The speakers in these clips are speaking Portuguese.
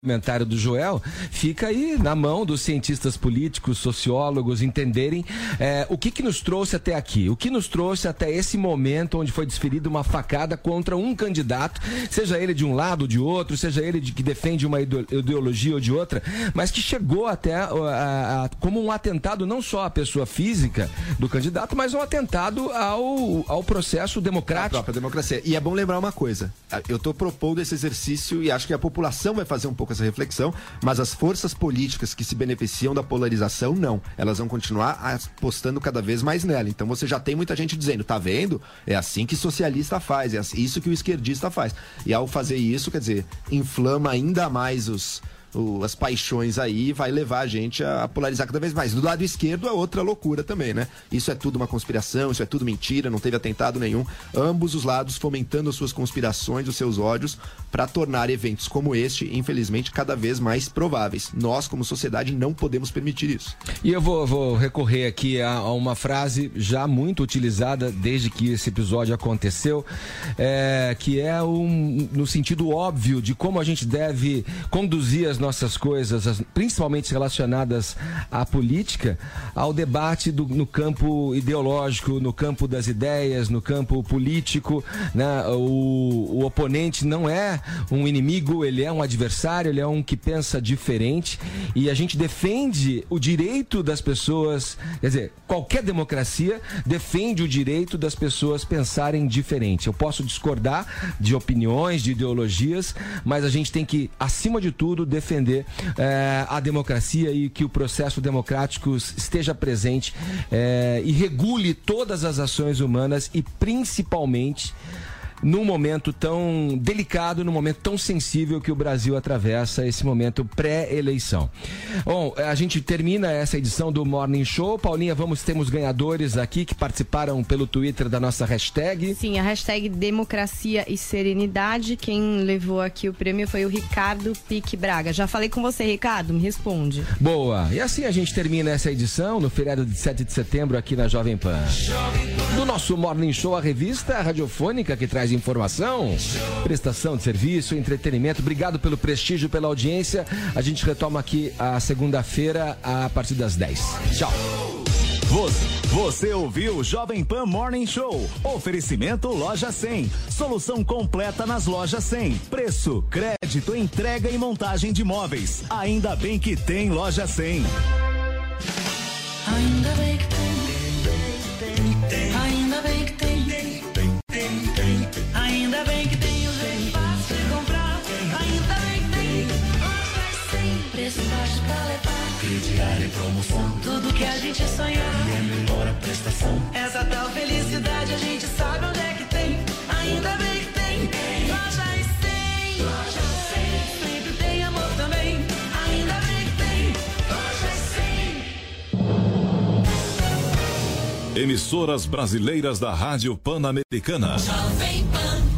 comentário do Joel, fica aí na mão dos cientistas políticos, sociólogos, entenderem é, o que, que nos trouxe até aqui, o que nos trouxe até esse momento onde foi desferida uma facada contra um candidato, seja ele de um lado ou de outro, seja ele de que defende uma ideologia ou de outra, mas que chegou até a, a, a, como um atentado não só à pessoa física do candidato, mas um atentado ao, ao processo democrático. A própria democracia. E é bom lembrar uma coisa, eu estou propondo esse exercício e acho que a população vai fazer um pouco pouco essa reflexão, mas as forças políticas que se beneficiam da polarização, não. Elas vão continuar apostando cada vez mais nela. Então você já tem muita gente dizendo, tá vendo? É assim que socialista faz, é isso que o esquerdista faz. E ao fazer isso, quer dizer, inflama ainda mais os o, as paixões aí vai levar a gente a, a, polarizar cada vez mais. Do lado esquerdo é outra loucura também, né? Isso é tudo uma conspiração, isso é tudo mentira, não teve atentado nenhum. Ambos os lados fomentando as suas conspirações, os seus ódios, para tornar eventos como este, infelizmente, cada vez mais prováveis. Nós, como sociedade, não podemos permitir isso. E eu vou, vou recorrer aqui a, a, uma frase já muito utilizada desde que esse episódio aconteceu, é, que é um, no sentido óbvio de como a gente deve conduzir as nossas coisas, principalmente relacionadas à política, ao debate do, no campo ideológico, no campo das ideias, no campo político. Né? O, o oponente não é um inimigo, ele é um adversário, ele é um que pensa diferente e a gente defende o direito das pessoas, quer dizer, qualquer democracia defende o direito das pessoas pensarem diferente. Eu posso discordar de opiniões, de ideologias, mas a gente tem que, acima de tudo, defender defender é, a democracia e que o processo democrático esteja presente é, e regule todas as ações humanas e principalmente num momento tão delicado, num momento tão sensível que o Brasil atravessa, esse momento pré-eleição. Bom, a gente termina essa edição do Morning Show. Paulinha, vamos, temos ganhadores aqui que participaram pelo Twitter da nossa hashtag. Sim, a hashtag Democracia e Serenidade. Quem levou aqui o prêmio foi o Ricardo Pique Braga. Já falei com você, Ricardo, me responde. Boa. E assim a gente termina essa edição no feriado de 7 de setembro aqui na Jovem Pan. Do nosso Morning Show, a revista radiofônica que traz mais informação, prestação de serviço, entretenimento. Obrigado pelo prestígio, pela audiência. A gente retoma aqui a segunda-feira a partir das 10. Tchau. Você, você ouviu Jovem Pan Morning Show. Oferecimento Loja 100. Solução completa nas lojas 100. Preço, crédito, entrega e montagem de móveis. Ainda bem que tem Loja 100. Ainda bem que tem. E promoção. Tudo que a gente sonhar. E é melhor a prestação. Essa tal felicidade a gente sabe onde é que tem. Ainda bem que tem. Loja e 100. Loja 100. Sempre tem amor também. Ainda bem que tem. Loja e 100. Emissoras brasileiras da Rádio Pan-Americana. Jovem Pan.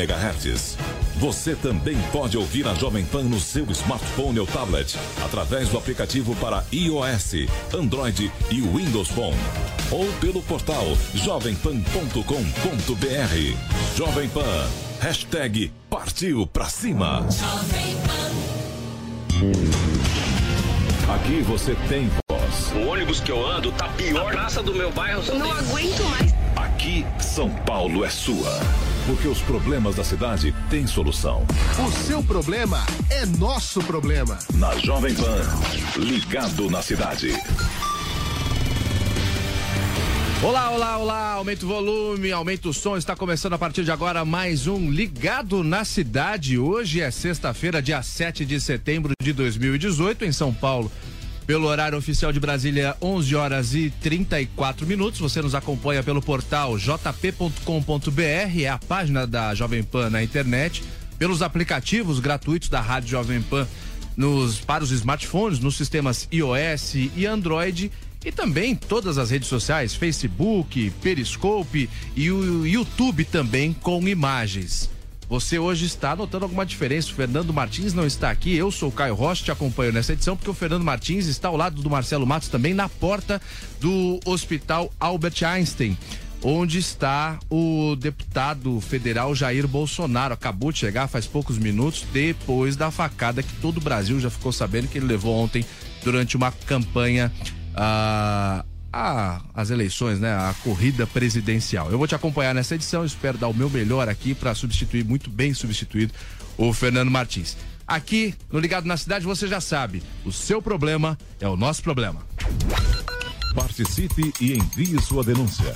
Você também pode ouvir a Jovem Pan no seu smartphone ou tablet, através do aplicativo para iOS, Android e Windows Phone. Ou pelo portal jovempan.com.br. Jovem Pan. Hashtag partiu pra cima. Jovem Pan. Aqui você tem voz. O ônibus que eu ando tá pior. A praça do meu bairro. Não aguento mais. Aqui, São Paulo é sua. Porque os problemas da cidade têm solução. O seu problema é nosso problema. Na Jovem Pan, ligado na cidade. Olá, olá, olá, aumenta o volume, aumenta o som, está começando a partir de agora mais um Ligado na Cidade. Hoje é sexta-feira, dia 7 de setembro de 2018, em São Paulo. Pelo horário oficial de Brasília, 11 horas e 34 minutos. Você nos acompanha pelo portal jp.com.br, é a página da Jovem Pan na internet, pelos aplicativos gratuitos da Rádio Jovem Pan nos, para os smartphones, nos sistemas iOS e Android e também todas as redes sociais, Facebook, Periscope e o YouTube também com imagens. Você hoje está notando alguma diferença? O Fernando Martins não está aqui. Eu sou o Caio Rocha, te acompanho nessa edição, porque o Fernando Martins está ao lado do Marcelo Matos também na porta do Hospital Albert Einstein onde está o deputado federal Jair Bolsonaro. Acabou de chegar faz poucos minutos, depois da facada que todo o Brasil já ficou sabendo que ele levou ontem durante uma campanha a, a, as eleições, né? A corrida presidencial. Eu vou te acompanhar nessa edição, espero dar o meu melhor aqui para substituir, muito bem substituído, o Fernando Martins. Aqui no Ligado na Cidade você já sabe, o seu problema é o nosso problema. Participe e envie sua denúncia.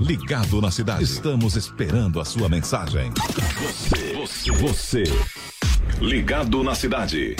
Ligado na cidade. Estamos esperando a sua mensagem. Você, você, você. Ligado na cidade.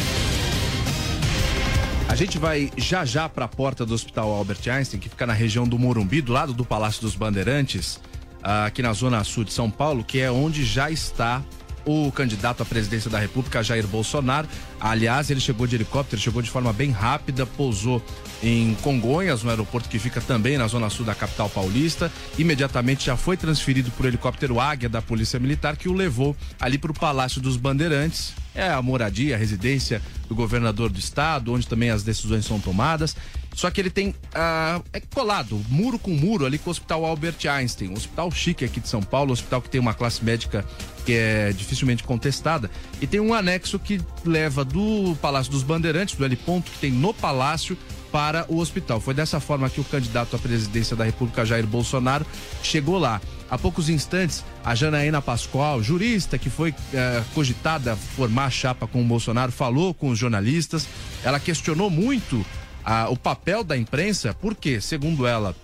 A gente vai já já para a porta do Hospital Albert Einstein, que fica na região do Morumbi, do lado do Palácio dos Bandeirantes, aqui na zona sul de São Paulo, que é onde já está o candidato à presidência da República, Jair Bolsonaro. Aliás, ele chegou de helicóptero, chegou de forma bem rápida, pousou em Congonhas, no aeroporto que fica também na zona sul da capital paulista. Imediatamente já foi transferido por helicóptero Águia da Polícia Militar, que o levou ali para o Palácio dos Bandeirantes. É a moradia, a residência do governador do estado, onde também as decisões são tomadas. Só que ele tem. Ah, é colado, muro com muro, ali com o Hospital Albert Einstein, um hospital chique aqui de São Paulo, um hospital que tem uma classe médica que é dificilmente contestada. E tem um anexo que leva do Palácio dos Bandeirantes, do L ponto que tem no Palácio, para o hospital. Foi dessa forma que o candidato à presidência da República, Jair Bolsonaro, chegou lá. Há poucos instantes, a Janaína Pascoal, jurista que foi eh, cogitada formar chapa com o Bolsonaro, falou com os jornalistas. Ela questionou muito ah, o papel da imprensa, porque, segundo ela,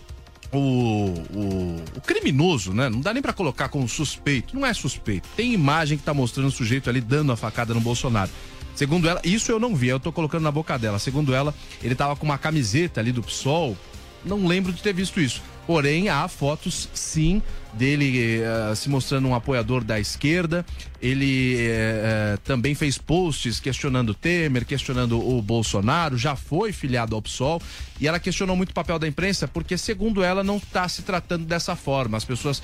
o, o, o, criminoso, né? Não dá nem para colocar como suspeito. Não é suspeito. Tem imagem que tá mostrando o sujeito ali dando a facada no Bolsonaro. Segundo ela, isso eu não vi, eu tô colocando na boca dela. Segundo ela, ele tava com uma camiseta ali do PSOL. Não lembro de ter visto isso. Porém, há fotos, sim, dele uh, se mostrando um apoiador da esquerda. Ele uh, também fez posts questionando Temer, questionando o Bolsonaro, já foi filiado ao PSOL. E ela questionou muito o papel da imprensa, porque, segundo ela, não está se tratando dessa forma. As pessoas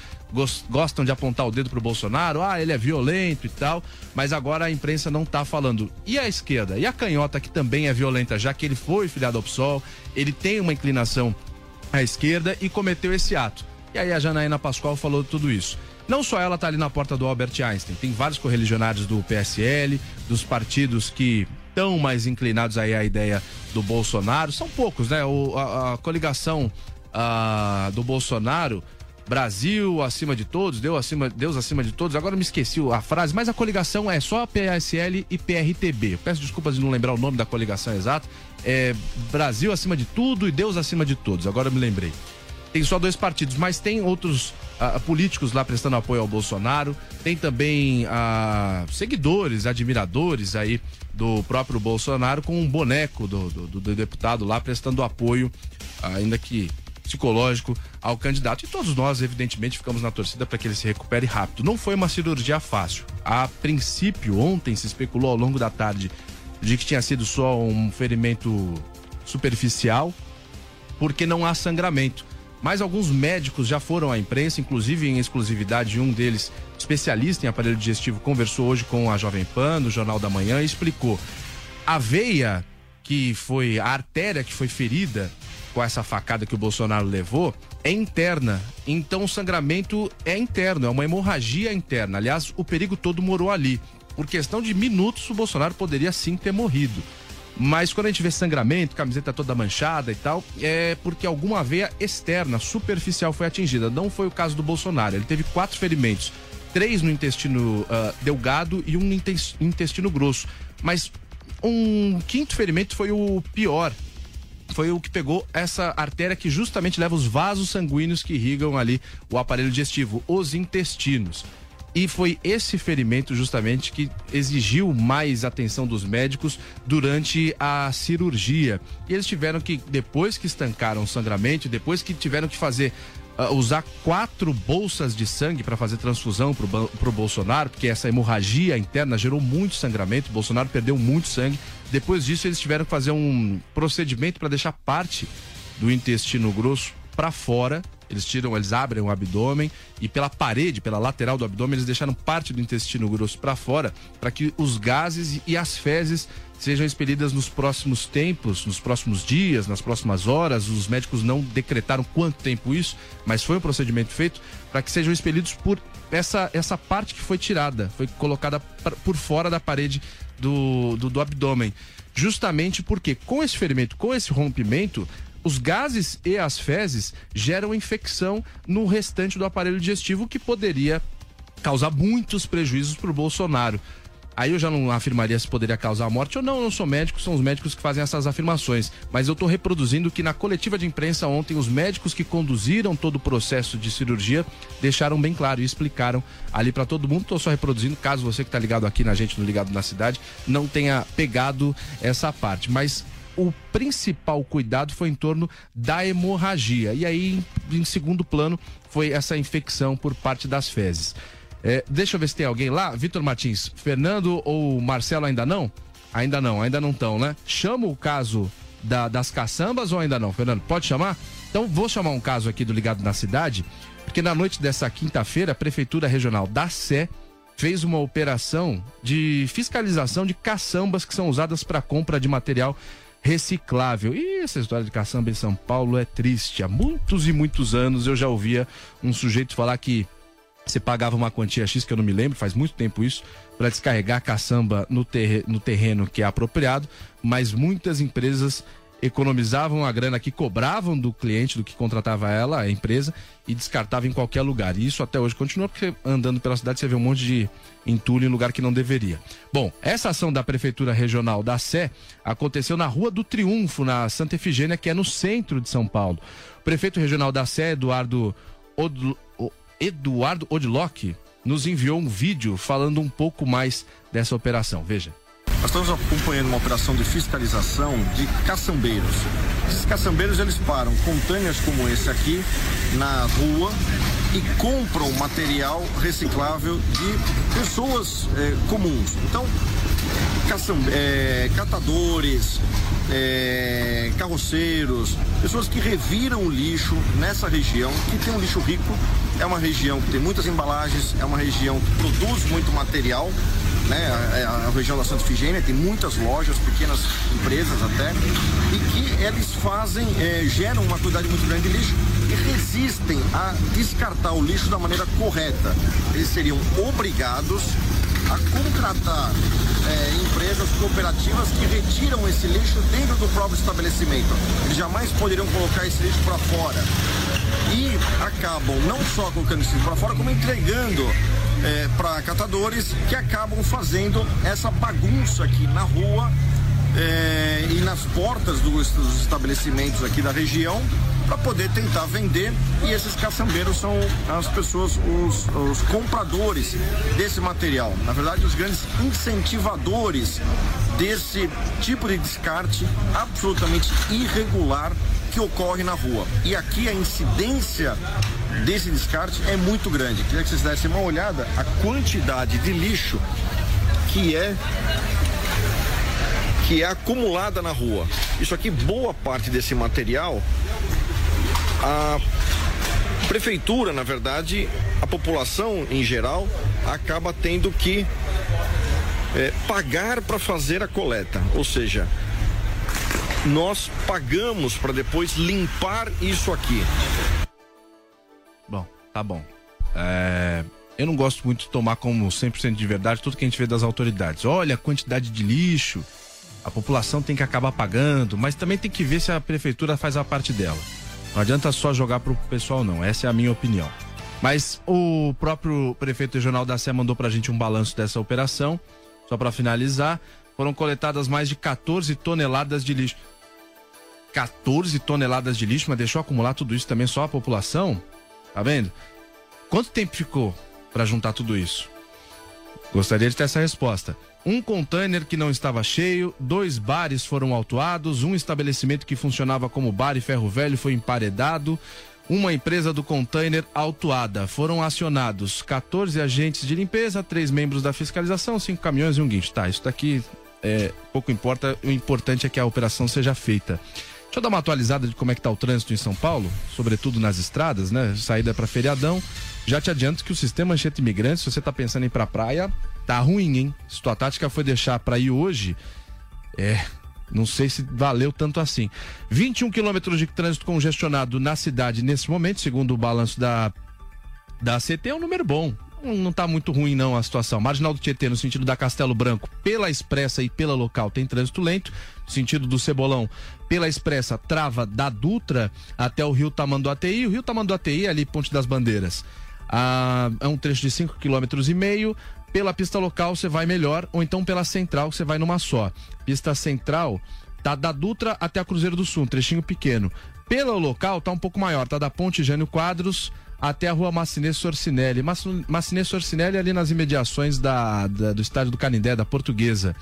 gostam de apontar o dedo para o Bolsonaro, ah, ele é violento e tal, mas agora a imprensa não está falando. E a esquerda? E a canhota, que também é violenta, já que ele foi filiado ao PSOL, ele tem uma inclinação à esquerda e cometeu esse ato. E aí a Janaína Pascoal falou tudo isso. Não só ela está ali na porta do Albert Einstein, tem vários correligionários do PSL, dos partidos que estão mais inclinados aí à ideia do Bolsonaro. São poucos, né? O, a, a coligação a, do Bolsonaro, Brasil acima de todos, Deus acima, Deus acima de todos. Agora me esqueci a frase, mas a coligação é só PSL e PRTB. peço desculpas de não lembrar o nome da coligação exata. É Brasil acima de tudo e Deus acima de todos. Agora me lembrei tem só dois partidos, mas tem outros uh, políticos lá prestando apoio ao Bolsonaro, tem também uh, seguidores, admiradores aí do próprio Bolsonaro com um boneco do, do, do deputado lá prestando apoio, ainda que psicológico, ao candidato. E todos nós, evidentemente, ficamos na torcida para que ele se recupere rápido. Não foi uma cirurgia fácil. A princípio, ontem se especulou ao longo da tarde de que tinha sido só um ferimento superficial, porque não há sangramento. Mas alguns médicos já foram à imprensa, inclusive em exclusividade, um deles, especialista em aparelho digestivo, conversou hoje com a Jovem Pan, no Jornal da Manhã, e explicou. A veia que foi, a artéria que foi ferida com essa facada que o Bolsonaro levou, é interna. Então o sangramento é interno, é uma hemorragia interna. Aliás, o perigo todo morou ali. Por questão de minutos, o Bolsonaro poderia sim ter morrido. Mas quando a gente vê sangramento, camiseta toda manchada e tal, é porque alguma veia externa, superficial, foi atingida. Não foi o caso do Bolsonaro. Ele teve quatro ferimentos: três no intestino uh, delgado e um no intestino grosso. Mas um quinto ferimento foi o pior. Foi o que pegou essa artéria que justamente leva os vasos sanguíneos que irrigam ali o aparelho digestivo, os intestinos. E foi esse ferimento justamente que exigiu mais atenção dos médicos durante a cirurgia. E eles tiveram que, depois que estancaram o sangramento, depois que tiveram que fazer uh, usar quatro bolsas de sangue para fazer transfusão para o Bolsonaro, porque essa hemorragia interna gerou muito sangramento, o Bolsonaro perdeu muito sangue. Depois disso, eles tiveram que fazer um procedimento para deixar parte do intestino grosso para fora eles tiram, eles abrem o abdômen e pela parede, pela lateral do abdômen, eles deixaram parte do intestino grosso para fora para que os gases e as fezes sejam expelidas nos próximos tempos, nos próximos dias, nas próximas horas. Os médicos não decretaram quanto tempo isso, mas foi um procedimento feito para que sejam expelidos por essa, essa parte que foi tirada, foi colocada por fora da parede do, do, do abdômen. Justamente porque com esse ferimento, com esse rompimento, os gases e as fezes geram infecção no restante do aparelho digestivo que poderia causar muitos prejuízos para o Bolsonaro. Aí eu já não afirmaria se poderia causar morte ou não, eu não sou médico, são os médicos que fazem essas afirmações. Mas eu estou reproduzindo que na coletiva de imprensa ontem, os médicos que conduziram todo o processo de cirurgia deixaram bem claro e explicaram ali para todo mundo. Estou só reproduzindo, caso você que está ligado aqui na gente, no Ligado na Cidade, não tenha pegado essa parte. Mas o principal cuidado foi em torno da hemorragia. E aí, em segundo plano, foi essa infecção por parte das fezes. É, deixa eu ver se tem alguém lá. Vitor Martins, Fernando ou Marcelo ainda não? Ainda não, ainda não estão, né? Chama o caso da, das caçambas ou ainda não, Fernando? Pode chamar? Então vou chamar um caso aqui do Ligado na Cidade, porque na noite dessa quinta-feira, a Prefeitura Regional da Sé fez uma operação de fiscalização de caçambas que são usadas para compra de material reciclável. E essa história de caçamba em São Paulo é triste. Há muitos e muitos anos eu já ouvia um sujeito falar que você pagava uma quantia X, que eu não me lembro, faz muito tempo isso, para descarregar caçamba no, terre no terreno que é apropriado, mas muitas empresas economizavam a grana que cobravam do cliente, do que contratava ela, a empresa, e descartava em qualquer lugar. E isso até hoje continua, porque andando pela cidade você vê um monte de entulho em lugar que não deveria. Bom, essa ação da Prefeitura Regional da Sé aconteceu na Rua do Triunfo, na Santa Efigênia, que é no centro de São Paulo. O prefeito regional da Sé, Eduardo, Od... Eduardo Odlock, nos enviou um vídeo falando um pouco mais dessa operação. Veja. Nós estamos acompanhando uma operação de fiscalização de caçambeiros. Esses caçambeiros eles param containers como esse aqui na rua e compram material reciclável de pessoas é, comuns. Então, caçam, é, catadores, é, carroceiros, pessoas que reviram o lixo nessa região, que tem um lixo rico, é uma região que tem muitas embalagens, é uma região que produz muito material né? A, a, região da Santa Figênia tem muitas lojas, pequenas empresas até, e que eles fazem, é, geram uma quantidade muito grande de lixo e resistem a descartar o lixo da maneira correta. Eles seriam obrigados a contratar é, empresas cooperativas que retiram esse lixo dentro do próprio estabelecimento. Eles jamais poderiam colocar esse lixo para fora. E acabam não só colocando esse lixo para fora, como entregando é, para catadores que acabam fazendo essa bagunça aqui na rua é, e nas portas dos, dos estabelecimentos aqui da região para poder tentar vender e esses caçambeiros são as pessoas, os, os, compradores desse material. Na verdade, os grandes incentivadores desse tipo de descarte absolutamente irregular que ocorre na rua. E aqui a incidência desse descarte é muito grande. Queria que vocês dessem uma olhada a quantidade de lixo que é que é acumulada na rua. Isso aqui, boa parte desse material, a prefeitura, na verdade, a população em geral, acaba tendo que é, pagar para fazer a coleta. Ou seja, nós pagamos para depois limpar isso aqui. Bom, tá bom. É, eu não gosto muito de tomar como 100% de verdade tudo que a gente vê das autoridades. Olha a quantidade de lixo, a população tem que acabar pagando, mas também tem que ver se a prefeitura faz a parte dela. Não adianta só jogar pro pessoal, não. Essa é a minha opinião. Mas o próprio prefeito regional da Sé mandou pra gente um balanço dessa operação. Só para finalizar, foram coletadas mais de 14 toneladas de lixo. 14 toneladas de lixo, mas deixou acumular tudo isso também só a população? Tá vendo? Quanto tempo ficou para juntar tudo isso? Gostaria de ter essa resposta. Um container que não estava cheio, dois bares foram autuados, um estabelecimento que funcionava como bar e ferro velho foi emparedado, uma empresa do container autuada. Foram acionados 14 agentes de limpeza, três membros da fiscalização, cinco caminhões e um guincho. Tá, isso daqui é, pouco importa, o importante é que a operação seja feita. Deixa eu dar uma atualizada de como é que tá o trânsito em São Paulo, sobretudo nas estradas, né? Saída para feriadão. Já te adianto que o sistema Anchieta Imigrantes, se você tá pensando em ir pra praia, tá ruim, hein? Se tua tática foi deixar para ir hoje, é, não sei se valeu tanto assim. 21 quilômetros de trânsito congestionado na cidade nesse momento, segundo o balanço da, da CT, é um número bom. Não está muito ruim não a situação. Marginal do Tietê, no sentido da Castelo Branco, pela expressa e pela local, tem trânsito lento. No sentido do Cebolão, pela expressa, trava da Dutra até o Rio Tamanduateí. O Rio Tamanduateí é ali, Ponte das Bandeiras. Ah, é um trecho de 5,5 km e meio. Pela pista local você vai melhor, ou então pela central você vai numa só. Pista central tá da Dutra até a Cruzeiro do Sul, um trechinho pequeno. Pelo local tá um pouco maior, tá da Ponte Jânio Quadros até a rua Macinê Sorcinelli. Macinê Sorcinelli ali nas imediações da, da, do estádio do Canindé, da Portuguesa.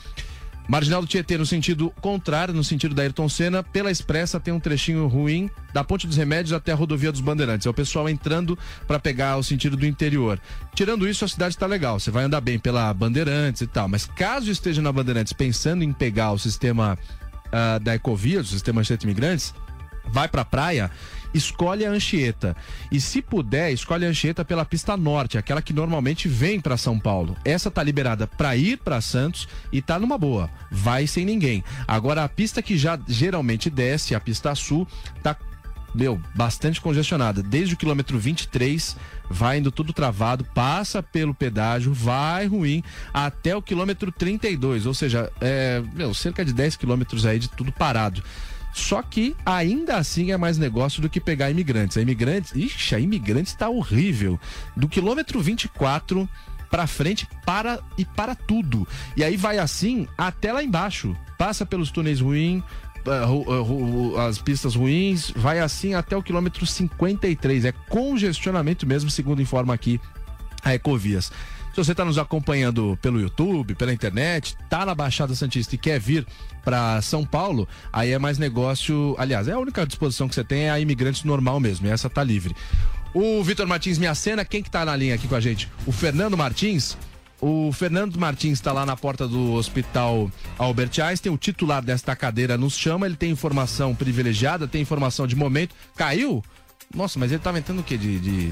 Marginal do Tietê no sentido contrário, no sentido da Ayrton Senna, pela Expressa tem um trechinho ruim da Ponte dos Remédios até a Rodovia dos Bandeirantes. É o pessoal entrando para pegar o sentido do interior. Tirando isso, a cidade está legal. Você vai andar bem pela Bandeirantes e tal. Mas caso esteja na Bandeirantes pensando em pegar o sistema uh, da Ecovia, o sistema Anchieta Imigrantes, vai pra praia, escolhe a Anchieta. E se puder, escolhe a Anchieta pela pista norte, aquela que normalmente vem para São Paulo. Essa tá liberada para ir para Santos e tá numa boa. Vai sem ninguém. Agora a pista que já geralmente desce, a pista sul, tá meu, bastante congestionada. Desde o quilômetro 23, vai indo tudo travado, passa pelo pedágio, vai ruim, até o quilômetro 32, ou seja, é, meu, cerca de 10 quilômetros aí de tudo parado. Só que ainda assim é mais negócio do que pegar imigrantes. A imigrantes, ixi, a imigrantes tá horrível. Do quilômetro 24 para frente para e para tudo. E aí vai assim até lá embaixo. Passa pelos túneis ruins, uh, uh, as pistas ruins, vai assim até o quilômetro 53. É congestionamento mesmo, segundo informa aqui a Ecovias. Se você está nos acompanhando pelo YouTube, pela internet, tá na Baixada Santista e quer vir para São Paulo, aí é mais negócio. Aliás, é a única disposição que você tem é a imigrantes normal mesmo, e essa tá livre. O Vitor Martins me acena, quem que tá na linha aqui com a gente? O Fernando Martins. O Fernando Martins está lá na porta do Hospital Albert Einstein. O titular desta cadeira nos chama. Ele tem informação privilegiada, tem informação de momento. Caiu? Nossa, mas ele estava entrando o quê? De, de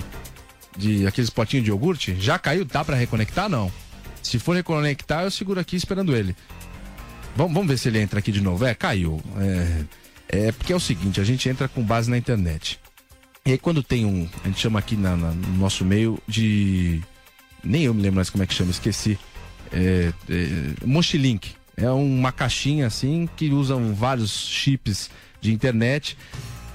de aqueles potinhos de iogurte, já caiu, dá para reconectar? Não. Se for reconectar, eu seguro aqui esperando ele. Vamos, vamos ver se ele entra aqui de novo. É, caiu. É, é porque é o seguinte, a gente entra com base na internet. E aí quando tem um, a gente chama aqui na, na, no nosso meio de, nem eu me lembro mais como é que chama, esqueci. É, é, Mochilink. É uma caixinha assim que usam vários chips de internet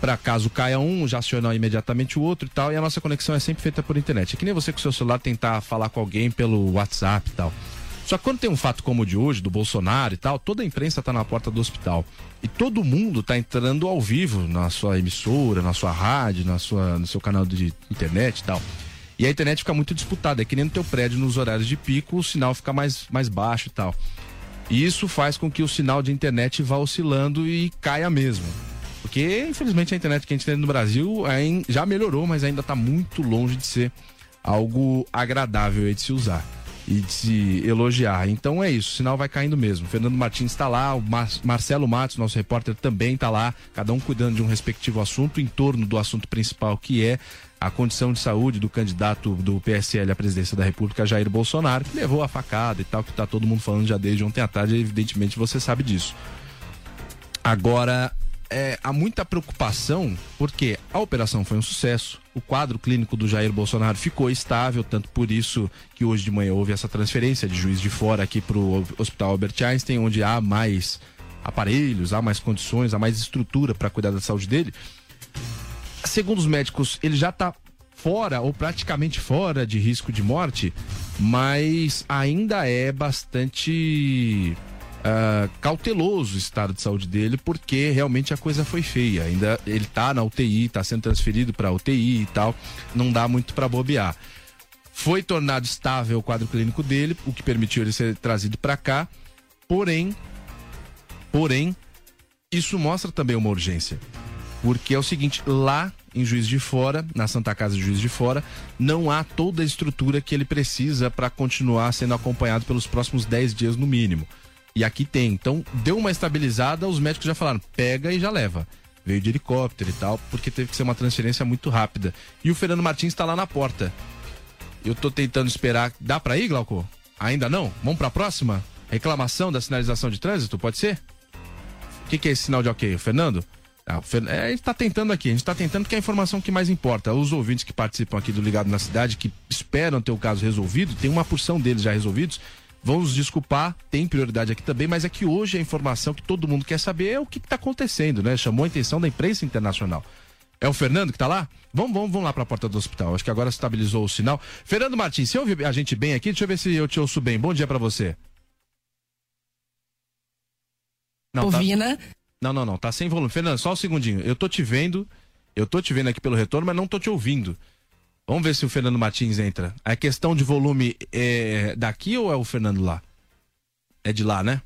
para caso caia um, já aciona imediatamente o outro e tal. E a nossa conexão é sempre feita por internet. É que nem você com seu celular tentar falar com alguém pelo WhatsApp e tal. Só que quando tem um fato como o de hoje, do Bolsonaro e tal, toda a imprensa está na porta do hospital. E todo mundo está entrando ao vivo na sua emissora, na sua rádio, na sua, no seu canal de internet e tal. E a internet fica muito disputada, é que nem no teu prédio nos horários de pico, o sinal fica mais, mais baixo e tal. E isso faz com que o sinal de internet vá oscilando e caia mesmo. Porque, infelizmente, a internet que a gente tem no Brasil já melhorou, mas ainda está muito longe de ser algo agradável de se usar e de se elogiar. Então é isso, o sinal vai caindo mesmo. Fernando Martins está lá, o Mar Marcelo Matos, nosso repórter, também está lá, cada um cuidando de um respectivo assunto em torno do assunto principal, que é a condição de saúde do candidato do PSL à presidência da República, Jair Bolsonaro, que levou a facada e tal, que está todo mundo falando já desde ontem à tarde, evidentemente você sabe disso. Agora, é, há muita preocupação porque a operação foi um sucesso, o quadro clínico do Jair Bolsonaro ficou estável, tanto por isso que hoje de manhã houve essa transferência de juiz de fora aqui para o Hospital Albert Einstein, onde há mais aparelhos, há mais condições, há mais estrutura para cuidar da saúde dele. Segundo os médicos, ele já está fora ou praticamente fora de risco de morte, mas ainda é bastante uh, cauteloso o estado de saúde dele, porque realmente a coisa foi feia. Ainda ele tá na UTI, tá sendo transferido para UTI e tal, não dá muito para bobear. Foi tornado estável o quadro clínico dele, o que permitiu ele ser trazido para cá. Porém, porém, isso mostra também uma urgência. Porque é o seguinte, lá em Juiz de Fora, na Santa Casa de Juiz de Fora, não há toda a estrutura que ele precisa para continuar sendo acompanhado pelos próximos 10 dias no mínimo. E aqui tem. Então, deu uma estabilizada, os médicos já falaram, pega e já leva. Veio de helicóptero e tal, porque teve que ser uma transferência muito rápida. E o Fernando Martins está lá na porta. Eu tô tentando esperar. Dá para ir, Glauco? Ainda não? Vamos para a próxima? Reclamação da sinalização de trânsito, pode ser? O que, que, é esse sinal de ok? O Fernando? Ah, o é, está tentando aqui, a gente está tentando que é a informação que mais importa. Os ouvintes que participam aqui do Ligado na Cidade, que esperam ter o caso resolvido, tem uma porção deles já resolvidos, Vamos desculpar, tem prioridade aqui também, mas é que hoje a informação que todo mundo quer saber é o que está acontecendo, né? Chamou a atenção da imprensa internacional. É o Fernando que está lá? Vamos, vamos, vamos lá para a porta do hospital. Acho que agora estabilizou o sinal. Fernando Martins, você ouve a gente bem aqui? Deixa eu ver se eu te ouço bem. Bom dia para você. Não, Ouvindo, tá... Não, não, não. Tá sem volume. Fernando, só um segundinho. Eu tô te vendo. Eu tô te vendo aqui pelo retorno, mas não tô te ouvindo. Vamos ver se o Fernando Martins entra. A questão de volume é daqui ou é o Fernando lá? É de lá, né?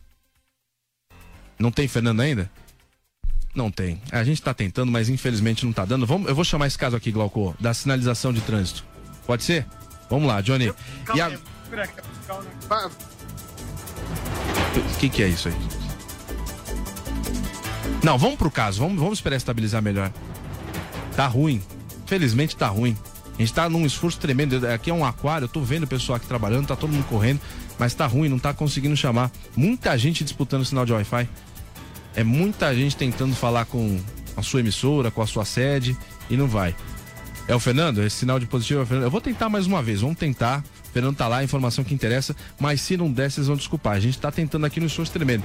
Não tem Fernando ainda? Não tem. A gente tá tentando, mas infelizmente não tá dando. Vamos, eu vou chamar esse caso aqui, Glauco, da sinalização de trânsito. Pode ser? Vamos lá, Johnny. E a... O que, que é isso aí? Não, vamos pro caso. Vamos, vamos esperar estabilizar melhor. Tá ruim. Felizmente tá ruim. A gente tá num esforço tremendo. Aqui é um aquário, eu tô vendo o pessoal aqui trabalhando, tá todo mundo correndo, mas tá ruim, não tá conseguindo chamar. Muita gente disputando o sinal de Wi-Fi. É muita gente tentando falar com a sua emissora, com a sua sede, e não vai. É o Fernando? Esse sinal de positivo é o Fernando. Eu vou tentar mais uma vez, vamos tentar. O Fernando tá lá, a informação que interessa, mas se não der, vocês vão desculpar. A gente tá tentando aqui no esforço tremendo.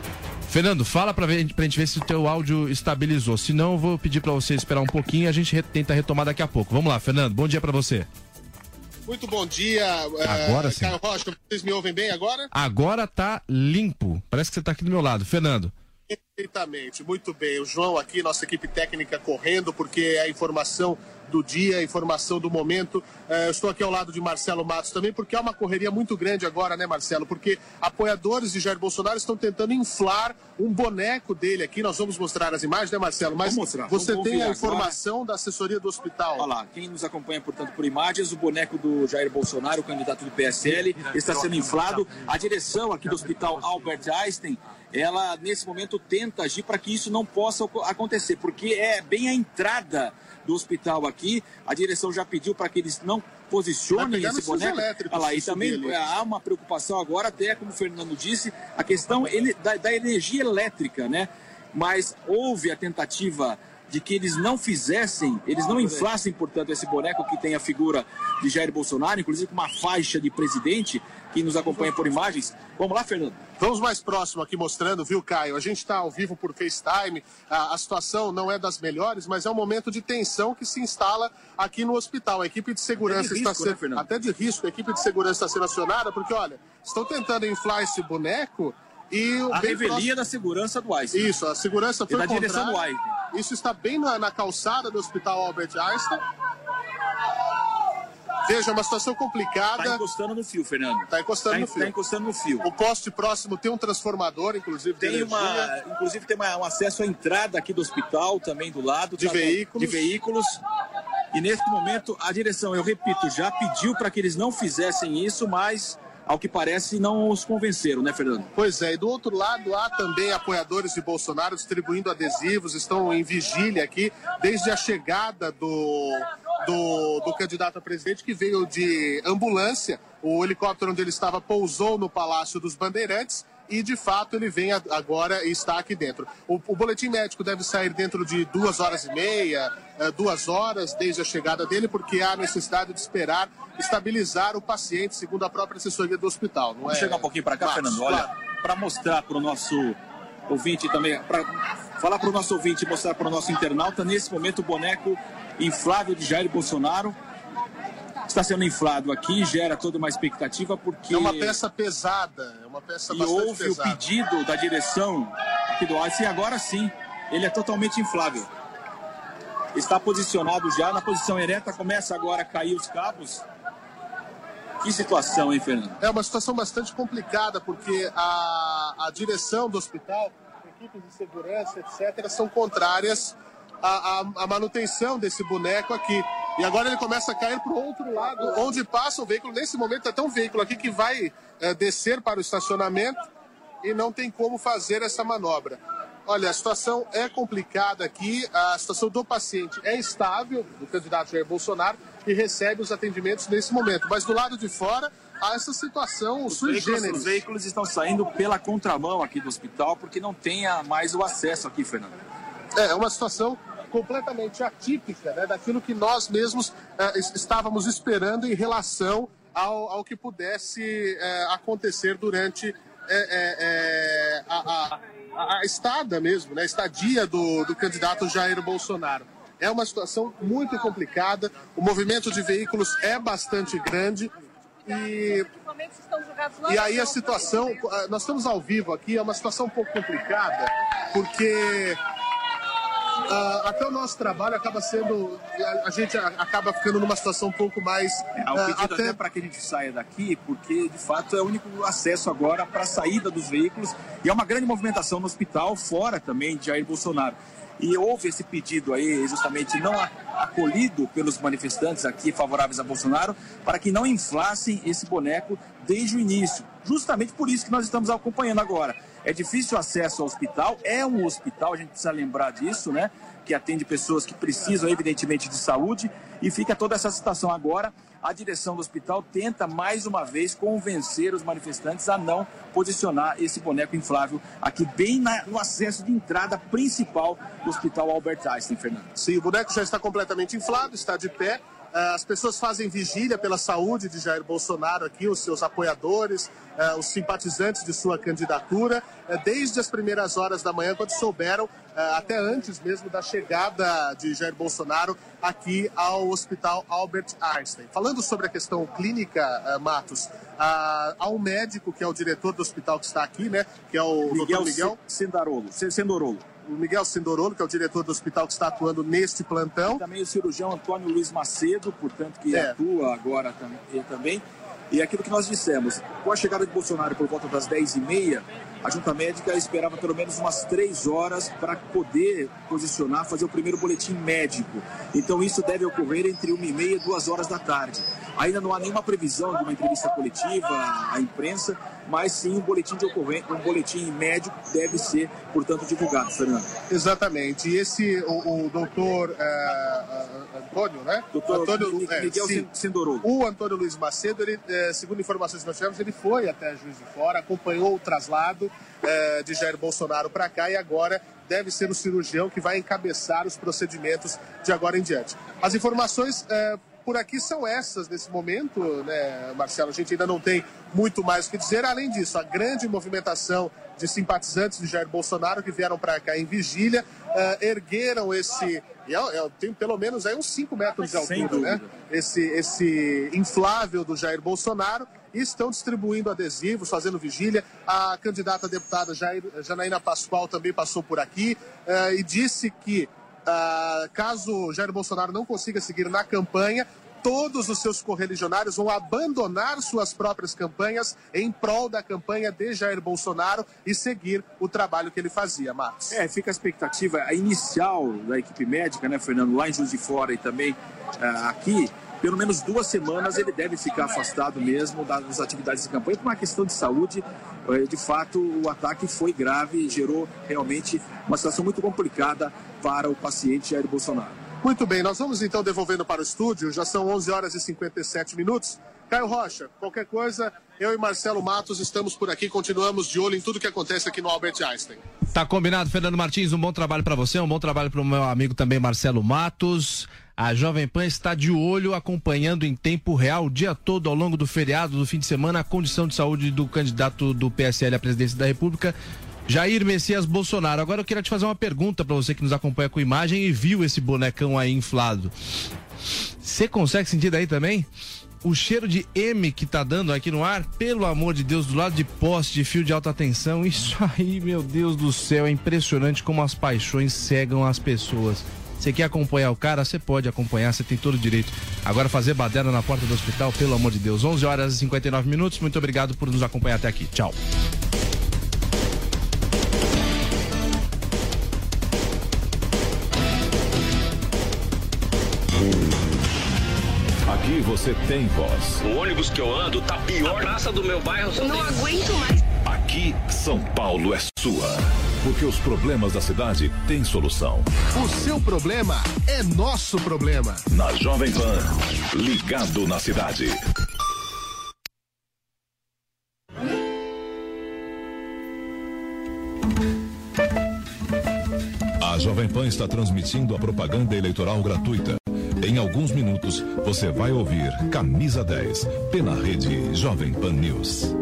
Fernando, fala pra, ver, pra gente ver se o teu áudio estabilizou. Se não, eu vou pedir para você esperar um pouquinho e a gente tenta retomar daqui a pouco. Vamos lá, Fernando, bom dia para você. Muito bom dia. É, agora sim. Caio Rocha, vocês me ouvem bem agora? Agora tá limpo. Parece que você tá aqui do meu lado. Fernando. Perfeitamente, muito bem. O João aqui, nossa equipe técnica correndo, porque a informação do dia, informação do momento. É, eu estou aqui ao lado de Marcelo Matos também, porque há uma correria muito grande agora, né, Marcelo? Porque apoiadores de Jair Bolsonaro estão tentando inflar um boneco dele aqui. Nós vamos mostrar as imagens, né, Marcelo? Mas você tem a informação agora. da assessoria do hospital. Olha lá, quem nos acompanha, portanto, por imagens, o boneco do Jair Bolsonaro, o candidato do PSL, está sendo inflado. A direção aqui do hospital Albert Einstein ela nesse momento tenta agir para que isso não possa acontecer, porque é bem a entrada do hospital aqui. A direção já pediu para que eles não posicionem esse boneco. Olha lá, e também há uma preocupação agora, até como o Fernando disse, a questão ele, da, da energia elétrica, né? Mas houve a tentativa de que eles não fizessem, eles não inflassem, portanto, esse boneco que tem a figura de Jair Bolsonaro, inclusive com uma faixa de presidente, que nos acompanha por imagens. Vamos lá, Fernando. Vamos mais próximo aqui mostrando, viu, Caio? A gente está ao vivo por FaceTime. A, a, situação não é das melhores, mas é um momento de tensão que se instala aqui no hospital. A equipe de segurança está sendo. Né, até de risco, a equipe de segurança está sendo acionada, porque, olha, estão tentando inflar esse boneco e a revelia próximo... da segurança do Einstein. Isso, a segurança foi e da direção do Einstein. Isso está bem na, na calçada do Hospital Albert Einstein. Veja, é uma situação complicada. Está encostando no fio, Fernando. Está encostando tá, no fio. Está encostando no fio. O poste próximo tem um transformador, inclusive. Tem uma, inclusive tem uma, um acesso à entrada aqui do hospital também do lado. De tá, veículos. De veículos. E nesse momento a direção, eu repito, já pediu para que eles não fizessem isso, mas ao que parece, não os convenceram, né, Fernando? Pois é, e do outro lado há também apoiadores de Bolsonaro distribuindo adesivos, estão em vigília aqui desde a chegada do, do, do candidato a presidente que veio de ambulância. O helicóptero onde ele estava pousou no Palácio dos Bandeirantes e de fato ele vem agora e está aqui dentro. O, o, boletim médico deve sair dentro de duas horas e meia, eh, duas horas desde a chegada dele, porque há necessidade de esperar estabilizar o paciente, segundo a própria assessoria do hospital. Não Vamos é... chegar um pouquinho para cá, Mas, Fernando. Olha, claro. para mostrar para o nosso ouvinte também, para falar para o nosso ouvinte e mostrar para o nosso internauta, nesse momento o boneco inflável de Jair Bolsonaro está sendo inflado aqui, gera toda uma expectativa porque... É uma peça pesada, é uma peça e houve pesada. o pedido da direção aqui do Einstein e agora sim, ele é totalmente inflável. Está posicionado já na posição ereta, começa agora a cair os cabos. Que situação, hein, Fernando? É uma situação bastante complicada, porque a, a direção do hospital, equipes de segurança, etc., são contrárias à, à, à manutenção desse boneco aqui. E agora ele começa a cair para o outro lado, onde passa o veículo. Nesse momento, até um veículo aqui que vai é, descer para o estacionamento e não tem como fazer essa manobra. Olha, a situação é complicada aqui, a situação do paciente é estável, do candidato Jair Bolsonaro, e recebe os atendimentos nesse momento. Mas do lado de fora, há essa situação os sui veículos, generis. os veículos estão saindo pela contramão aqui do hospital porque não tem mais o acesso aqui, Fernando. É uma situação completamente atípica né, daquilo que nós mesmos es- estávamos esperando em relação ao, ao que pudesse eh, acontecer durante eh, a, a- a- estada mesmo, né, a estadia do, do candidato Jair Bolsonaro. É uma situação muito complicada, o movimento de veículos é bastante grande e e aí a situação, nós estamos ao vivo aqui, é uma situação um pouco complicada, porque ah, até o nosso trabalho acaba sendo, a, a gente a- acaba ficando numa situação um pouco mais É, o ah, pedido até, até para que a gente saia daqui, porque de fato é o único acesso agora para a saída dos veículos e é uma grande movimentação no hospital, fora também de Jair Bolsonaro. E houve esse pedido aí, justamente não acolhido pelos manifestantes aqui favoráveis a Bolsonaro, para que não inflassem esse boneco desde o início. Justamente por isso que nós estamos acompanhando agora. É difícil acesso ao hospital, é um hospital, a gente precisa lembrar disso, né? Que atende pessoas que precisam, evidentemente, de saúde, e fica toda essa situação agora. A direção do hospital tenta mais uma vez convencer os manifestantes a não posicionar esse boneco inflável aqui bem na- no acesso de entrada principal do Hospital Albert Einstein, Fernando. Sim, o boneco já está completamente inflado, está de pé. Ah, As pessoas fazem vigília pela saúde de Jair Bolsonaro aqui, os seus apoiadores, ah, os simpatizantes de sua candidatura, eh, desde as primeiras horas da manhã, quando souberam, ah, até antes mesmo da chegada de Jair Bolsonaro aqui ao Hospital Albert Einstein. Falando sobre a questão clínica, ah, Matos, há um médico que é o diretor do hospital que está aqui, né? Que é o Miguel, Dr. Miguel. Sendarolo, Sendorolo. O Miguel Sendorolo, que é o diretor do hospital que está atuando neste plantão. Também o cirurgião Antônio Luiz Macedo, portanto, que É. atua agora também. E aquilo que nós dissemos, com a chegada de Bolsonaro por volta das 10h30, a junta médica esperava pelo menos umas três horas para poder posicionar, fazer o primeiro boletim médico. Então isso deve ocorrer entre 1h30 e 2 horas da tarde. Ainda não há nenhuma previsão de uma entrevista coletiva à imprensa, mas sim um boletim de ocorrência, um boletim médico deve ser, portanto, divulgado, Fernando. Exatamente. E esse, o, o doutor eh, Antônio, né? Doutor Antônio, Mi- Miguel sim. O Antônio Luiz Macedo, ele, eh, segundo informações que nós tivemos, ele foi até Juiz de Fora, acompanhou o traslado eh, de Jair Bolsonaro para cá e agora deve ser o cirurgião que vai encabeçar os procedimentos de agora em diante. As informações por aqui são essas nesse momento, né, Marcelo? A gente ainda não tem muito mais o que dizer. Além disso, a grande movimentação de simpatizantes de Jair Bolsonaro que vieram para cá em vigília, eh, ergueram esse. e é- é- tem pelo menos aí uns 5 metros de altura, né? Esse, esse inflável do Jair Bolsonaro e estão distribuindo adesivos, fazendo vigília. A candidata a deputada Jair, Janaína Pascoal também passou por aqui eh, e disse que ah, caso Jair Bolsonaro não consiga seguir na campanha, todos os seus correligionários vão abandonar suas próprias campanhas em prol da campanha de Jair Bolsonaro e seguir o trabalho que ele fazia, Marcos. É, fica a expectativa a inicial da equipe médica, né, Fernando, lá em Juiz de Fora e também ah, aqui, pelo menos duas semanas ele deve ficar afastado mesmo das atividades de campanha por uma questão de saúde. Eh, De fato, o ataque foi grave e gerou realmente uma situação muito complicada para o paciente Jair Bolsonaro. Muito bem, nós vamos então devolvendo para o estúdio, já são 11 horas e 57 minutos. Caio Rocha, qualquer coisa, eu e Marcelo Matos estamos por aqui, continuamos de olho em tudo que acontece aqui no Albert Einstein. Tá combinado, Fernando Martins. Um bom trabalho para você, um bom trabalho para o meu amigo também Marcelo Matos. A Jovem Pan está de olho, acompanhando em tempo real, o dia todo, ao longo do feriado, do fim de semana, a condição de saúde do candidato do PSL à presidência da República, Jair Messias Bolsonaro. Agora eu queria te fazer uma pergunta para você que nos acompanha com imagem e viu esse bonecão aí inflado. Você consegue sentir daí também? O cheiro de M que tá dando aqui no ar, pelo amor de Deus, do lado de poste de fio de alta tensão, isso aí, meu Deus do céu, é impressionante como as paixões cegam as pessoas. Você quer acompanhar o cara? Você pode acompanhar, você tem todo o direito. Agora fazer baderna na porta do hospital, pelo amor de Deus. 11 horas e 59 minutos. Muito obrigado por nos acompanhar até aqui. Tchau. Aqui você tem voz. O ônibus que eu ando tá pior. A praça do meu bairro. Eu não aguento mais. Aqui, São Paulo é sua. Porque os problemas da cidade têm solução. O seu problema é nosso problema. Na Jovem Pan, ligado na cidade. A Jovem Pan está transmitindo a propaganda eleitoral gratuita. Em alguns minutos, você vai ouvir Camisa 10 pela rede Jovem Pan News.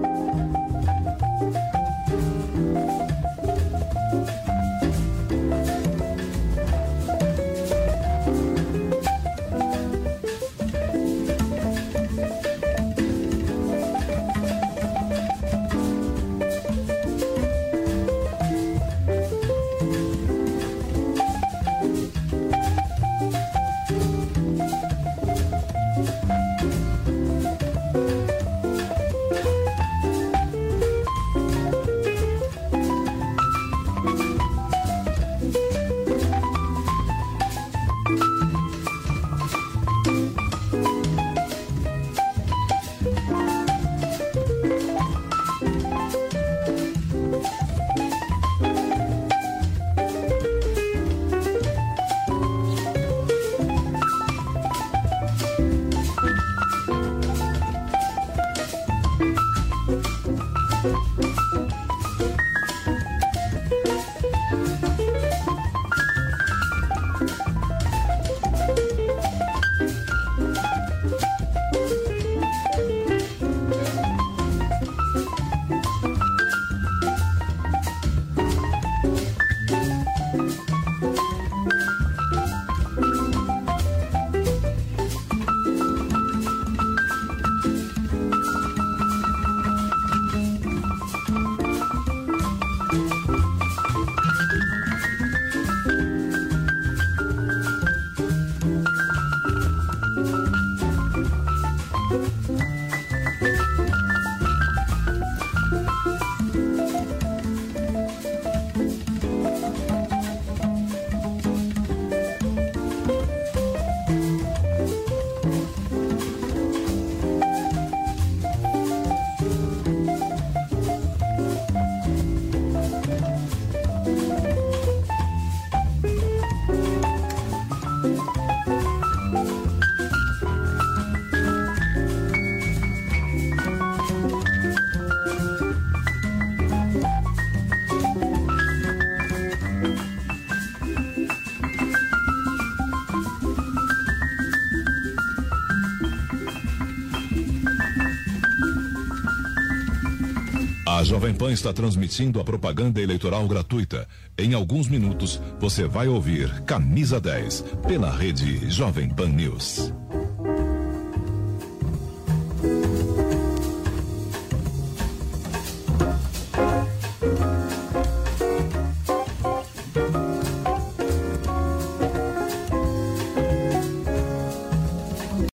Jovem Pan está transmitindo a propaganda eleitoral gratuita. Em alguns minutos, você vai ouvir Camisa 10 pela rede Jovem Pan News.